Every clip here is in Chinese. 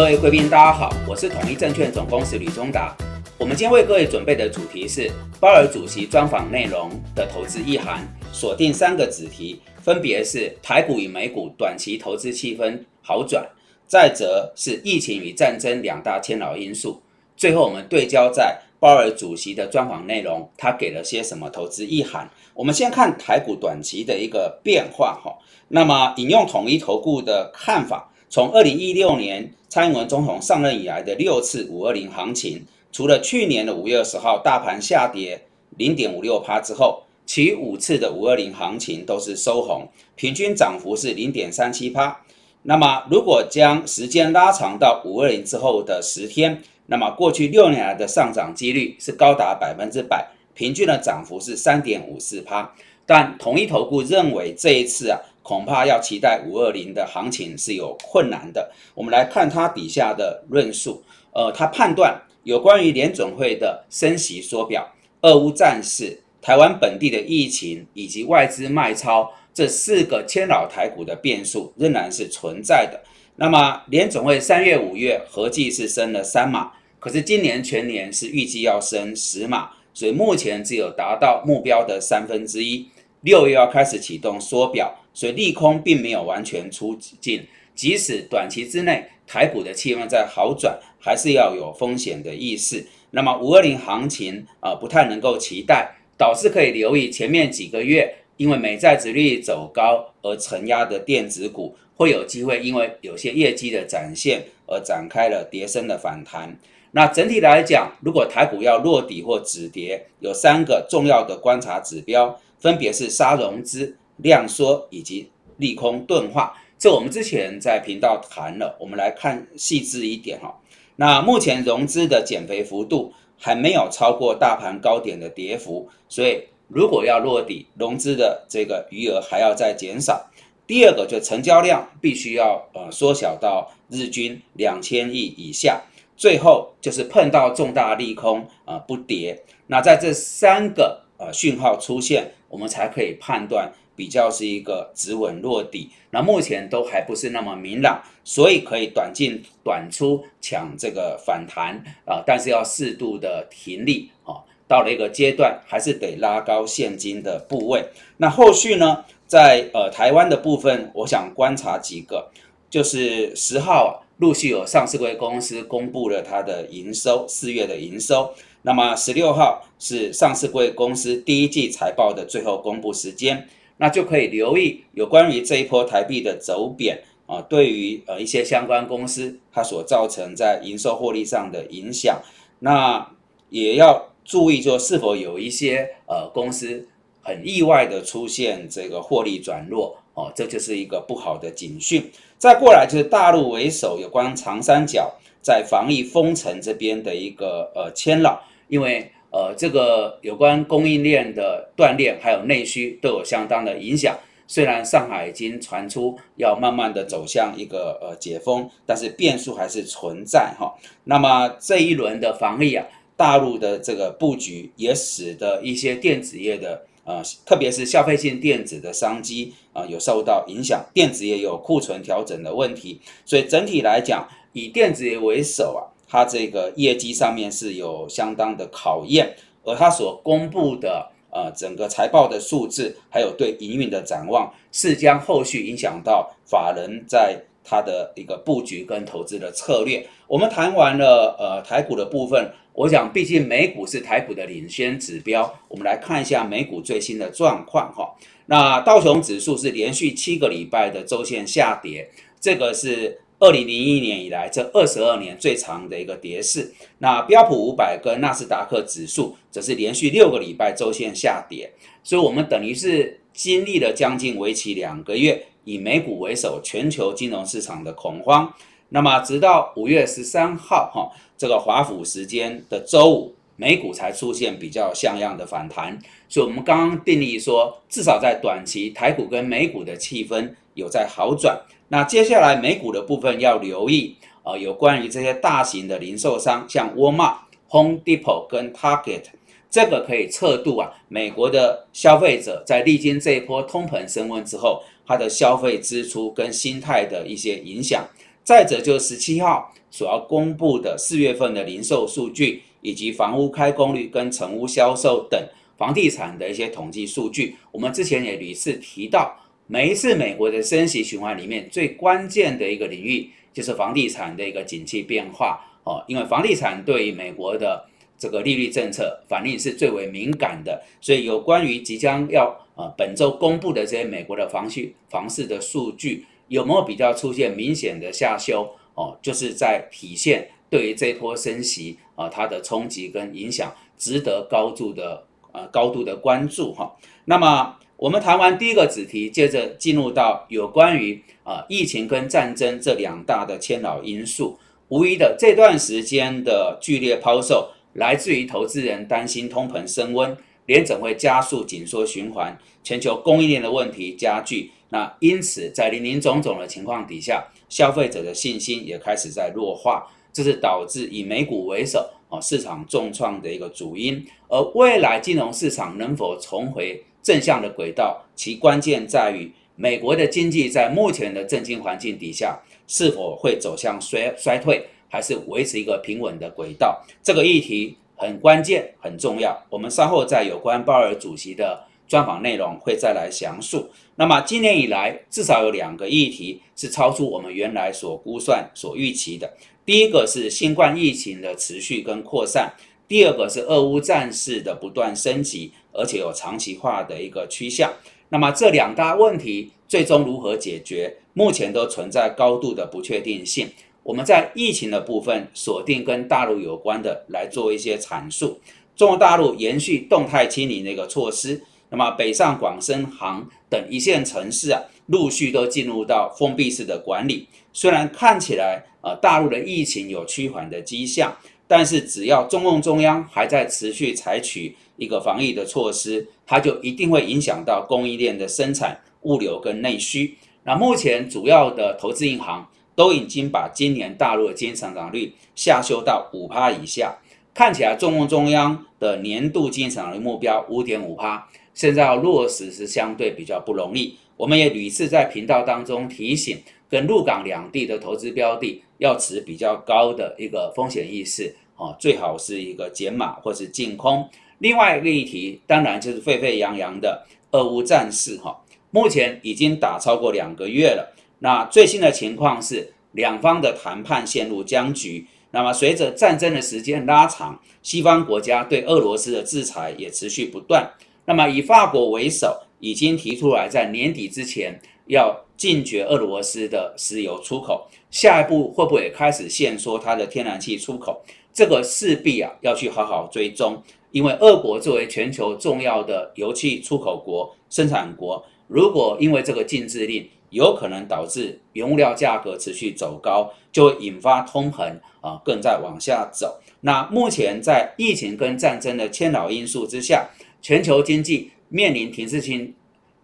各位贵宾，大家好，我是统一证券总公司吕中达。我们今天为各位准备的主题是鲍尔主席专访内容的投资意涵，锁定三个子题，分别是台股与美股短期投资气氛好转，再则是疫情与战争两大牵扰因素，最后我们对焦在鲍尔主席的专访内容，他给了些什么投资意涵？我们先看台股短期的一个变化哈，那么引用统一投顾的看法。从二零一六年蔡英文总统上任以来的六次五二零行情，除了去年的五月二十号大盘下跌零点五六趴之后，其五次的五二零行情都是收红，平均涨幅是零点三七趴。那么如果将时间拉长到五二零之后的十天，那么过去六年来的上涨几率是高达百分之百，平均的涨幅是三点五四趴。但统一投顾认为这一次啊。恐怕要期待五二零的行情是有困难的。我们来看它底下的论述，呃，他判断有关于联准会的升息缩表、俄乌战事、台湾本地的疫情以及外资卖超这四个牵扰台股的变数仍然是存在的。那么联准会三月、五月合计是升了三码，可是今年全年是预计要升十码，所以目前只有达到目标的三分之一。六月要开始启动缩表。所以利空并没有完全出尽，即使短期之内台股的气氛在好转，还是要有风险的意识。那么五二零行情啊，不太能够期待，导致可以留意前面几个月，因为美债值率走高而承压的电子股，会有机会因为有些业绩的展现而展开了跌升的反弹。那整体来讲，如果台股要落底或止跌，有三个重要的观察指标，分别是杀融资。量缩以及利空钝化，这我们之前在频道谈了。我们来看细致一点哈。那目前融资的减肥幅度还没有超过大盘高点的跌幅，所以如果要落底，融资的这个余额还要再减少。第二个就成交量必须要呃缩小到日均两千亿以下。最后就是碰到重大利空啊不跌。那在这三个呃讯号出现，我们才可以判断。比较是一个止稳落底，那目前都还不是那么明朗，所以可以短进短出抢这个反弹啊，但是要适度的停利啊。到了一个阶段，还是得拉高现金的部位。那后续呢，在呃台湾的部分，我想观察几个，就是十号陆续有上市贵公司公布了它的营收，四月的营收。那么十六号是上市贵公司第一季财报的最后公布时间。那就可以留意有关于这一波台币的走贬啊，对于呃一些相关公司它所造成在营收获利上的影响，那也要注意，说是否有一些呃公司很意外的出现这个获利转弱哦，这就是一个不好的警讯。再过来就是大陆为首有关长三角在防疫封城这边的一个呃牵扰，因为。呃，这个有关供应链的断裂，还有内需都有相当的影响。虽然上海已经传出要慢慢的走向一个呃解封，但是变数还是存在哈。那么这一轮的防疫啊，大陆的这个布局也使得一些电子业的呃，特别是消费性电子的商机啊，有受到影响。电子业有库存调整的问题，所以整体来讲，以电子业为首啊。它这个业绩上面是有相当的考验，而它所公布的呃整个财报的数字，还有对营运的展望，是将后续影响到法人在它的一个布局跟投资的策略。我们谈完了呃台股的部分，我想毕竟美股是台股的领先指标，我们来看一下美股最新的状况哈。那道琼指数是连续七个礼拜的周线下跌，这个是。二零零一年以来，这二十二年最长的一个跌势。那标普五百跟纳斯达克指数则是连续六个礼拜周线下跌，所以我们等于是经历了将近为期两个月，以美股为首全球金融市场的恐慌。那么直到五月十三号，哈，这个华府时间的周五，美股才出现比较像样的反弹。所以，我们刚刚定义说，至少在短期，台股跟美股的气氛有在好转。那接下来美股的部分要留意，呃，有关于这些大型的零售商，像沃尔玛、Home Depot 跟 Target，这个可以测度啊，美国的消费者在历经这一波通膨升温之后，他的消费支出跟心态的一些影响。再者就十七号所要公布的四月份的零售数据，以及房屋开工率跟成屋销售等房地产的一些统计数据。我们之前也屡次提到，每一次美国的升息循环里面，最关键的一个领域就是房地产的一个景气变化哦，因为房地产对于美国的这个利率政策反应是最为敏感的，所以有关于即将要呃本周公布的这些美国的房需房市的数据，有没有比较出现明显的下修哦，就是在体现对于这波升息啊它的冲击跟影响，值得高度的呃高度的关注哈。那么我们谈完第一个子题，接着进入到有关于啊疫情跟战争这两大的牵扰因素，无疑的这段时间的剧烈抛售。来自于投资人担心通膨升温，联总会加速紧缩循环，全球供应链的问题加剧。那因此，在林林总总的情况底下，消费者的信心也开始在弱化，这是导致以美股为首啊市场重创的一个主因。而未来金融市场能否重回正向的轨道，其关键在于美国的经济在目前的政经环境底下是否会走向衰衰退。还是维持一个平稳的轨道，这个议题很关键、很重要。我们稍后在有关鲍尔主席的专访内容会再来详述。那么今年以来，至少有两个议题是超出我们原来所估算、所预期的。第一个是新冠疫情的持续跟扩散，第二个是俄乌战事的不断升级，而且有长期化的一个趋向。那么这两大问题最终如何解决，目前都存在高度的不确定性。我们在疫情的部分锁定跟大陆有关的来做一些阐述。中国大陆延续动态清零的一个措施，那么北上广深杭等一线城市啊，陆续都进入到封闭式的管理。虽然看起来呃大陆的疫情有趋缓的迹象，但是只要中共中央还在持续采取一个防疫的措施，它就一定会影响到供应链的生产、物流跟内需。那目前主要的投资银行。都已经把今年大陆的经济增长率下修到五趴以下，看起来中共中央的年度经济增长率目标五点五趴，现在要落实是相对比较不容易。我们也屡次在频道当中提醒，跟陆港两地的投资标的要持比较高的一个风险意识，哦，最好是一个减码或是净空。另外一个议题，当然就是沸沸扬扬的俄乌战事，哈，目前已经打超过两个月了。那最新的情况是，两方的谈判陷入僵局。那么，随着战争的时间拉长，西方国家对俄罗斯的制裁也持续不断。那么，以法国为首，已经提出来在年底之前要禁绝俄罗斯的石油出口。下一步会不会开始限缩它的天然气出口？这个势必啊要去好好追踪，因为俄国作为全球重要的油气出口国、生产国，如果因为这个禁制令，有可能导致原物料价格持续走高，就会引发通膨啊，更在往下走。那目前在疫情跟战争的牵扰因素之下，全球经济面临停滞性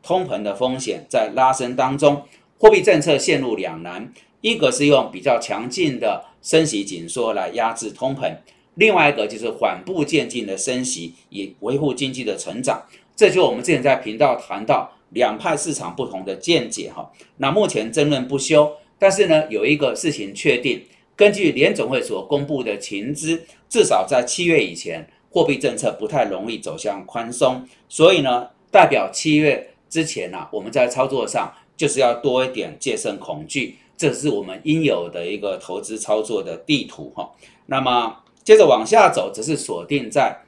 通膨的风险在拉升当中，货币政策陷入两难：一个是用比较强劲的升息紧缩来压制通膨，另外一个就是缓步渐进的升息以维护经济的成长。这就我们之前在频道谈到。两派市场不同的见解，哈，那目前争论不休。但是呢，有一个事情确定，根据联总会所公布的情资，至少在七月以前，货币政策不太容易走向宽松。所以呢，代表七月之前呢，我们在操作上就是要多一点戒慎恐惧，这是我们应有的一个投资操作的地图，哈。那么接着往下走，只是锁定在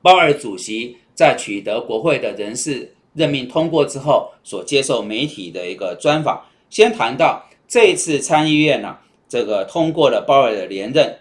鲍尔主席在取得国会的人事。任命通过之后，所接受媒体的一个专访，先谈到这一次参议院呢，这个通过了鲍尔的连任，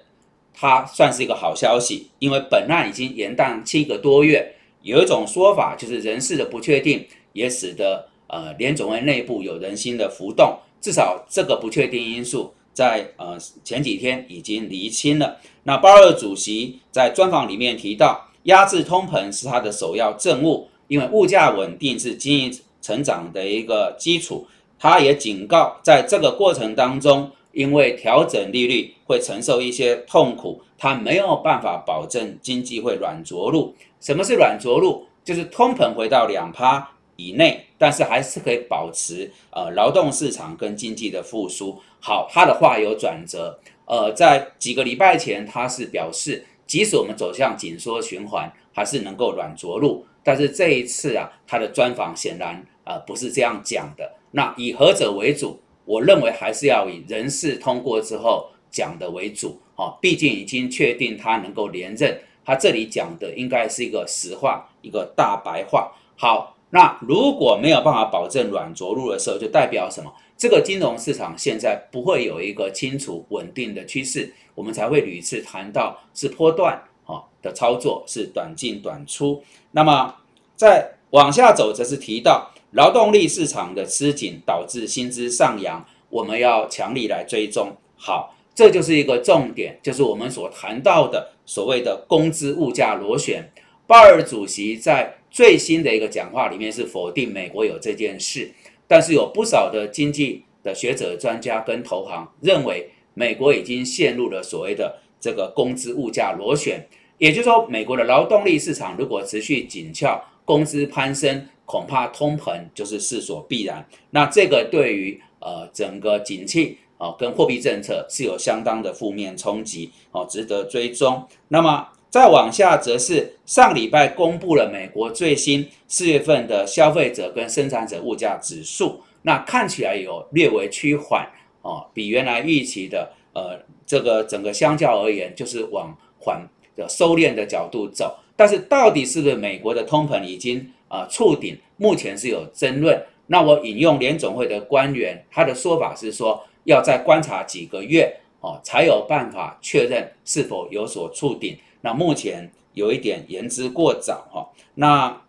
它算是一个好消息，因为本案已经延宕七个多月，有一种说法就是人事的不确定，也使得呃联总会内部有人心的浮动，至少这个不确定因素在呃前几天已经厘清了。那鲍尔主席在专访里面提到，压制通膨是他的首要政务。因为物价稳定是经济成长的一个基础，他也警告，在这个过程当中，因为调整利率会承受一些痛苦，他没有办法保证经济会软着陆。什么是软着陆？就是通膨回到两趴，以内，但是还是可以保持呃劳动市场跟经济的复苏。好，他的话有转折，呃，在几个礼拜前他是表示，即使我们走向紧缩循环，还是能够软着陆。但是这一次啊，他的专访显然呃不是这样讲的。那以何者为主？我认为还是要以人事通过之后讲的为主。哦，毕竟已经确定他能够连任，他这里讲的应该是一个实话，一个大白话。好，那如果没有办法保证软着陆的时候，就代表什么？这个金融市场现在不会有一个清楚稳定的趋势，我们才会屡次谈到是波段啊的操作，是短进短出。那么再往下走，则是提到劳动力市场的吃紧导致薪资上扬，我们要强力来追踪。好。这就是一个重点，就是我们所谈到的所谓的工资物价螺旋。鲍尔主席在最新的一个讲话里面是否定美国有这件事，但是有不少的经济的学者、专家跟投行认为，美国已经陷入了所谓的这个工资物价螺旋，也就是说，美国的劳动力市场如果持续紧俏，工资攀升，恐怕通膨就是势所必然。那这个对于呃整个景气。哦，跟货币政策是有相当的负面冲击，哦，值得追踪。那么再往下，则是上礼拜公布了美国最新四月份的消费者跟生产者物价指数，那看起来有略微趋缓，哦，比原来预期的，呃，这个整个相较而言，就是往缓的收敛的角度走。但是到底是不是美国的通膨已经啊触顶？目前是有争论。那我引用联总会的官员，他的说法是说。要再观察几个月哦，才有办法确认是否有所触顶。那目前有一点言之过早哈。那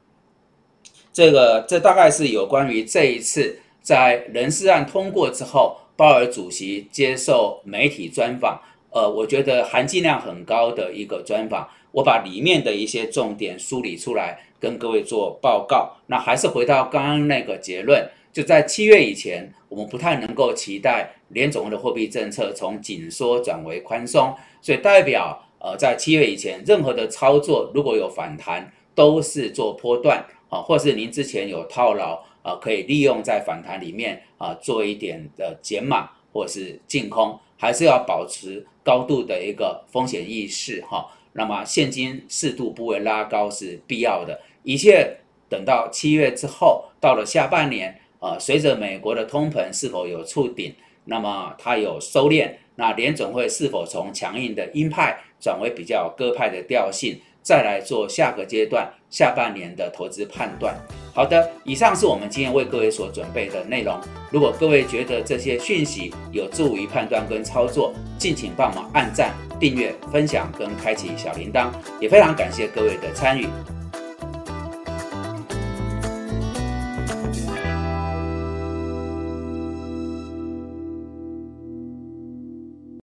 这个这大概是有关于这一次在人事案通过之后，鲍尔主席接受媒体专访，呃，我觉得含金量很高的一个专访。我把里面的一些重点梳理出来，跟各位做报告。那还是回到刚刚那个结论。就在七月以前，我们不太能够期待联总会的货币政策从紧缩转为宽松，所以代表呃，在七月以前，任何的操作如果有反弹，都是做波段啊，或是您之前有套牢啊，可以利用在反弹里面啊做一点的减码或是净空，还是要保持高度的一个风险意识哈。那么现金适度部位拉高是必要的，一切等到七月之后，到了下半年。呃，随着美国的通膨是否有触顶，那么它有收敛，那联总会是否从强硬的鹰派转为比较鸽派的调性，再来做下个阶段下半年的投资判断。好的，以上是我们今天为各位所准备的内容。如果各位觉得这些讯息有助于判断跟操作，敬请帮忙按赞、订阅、分享跟开启小铃铛，也非常感谢各位的参与。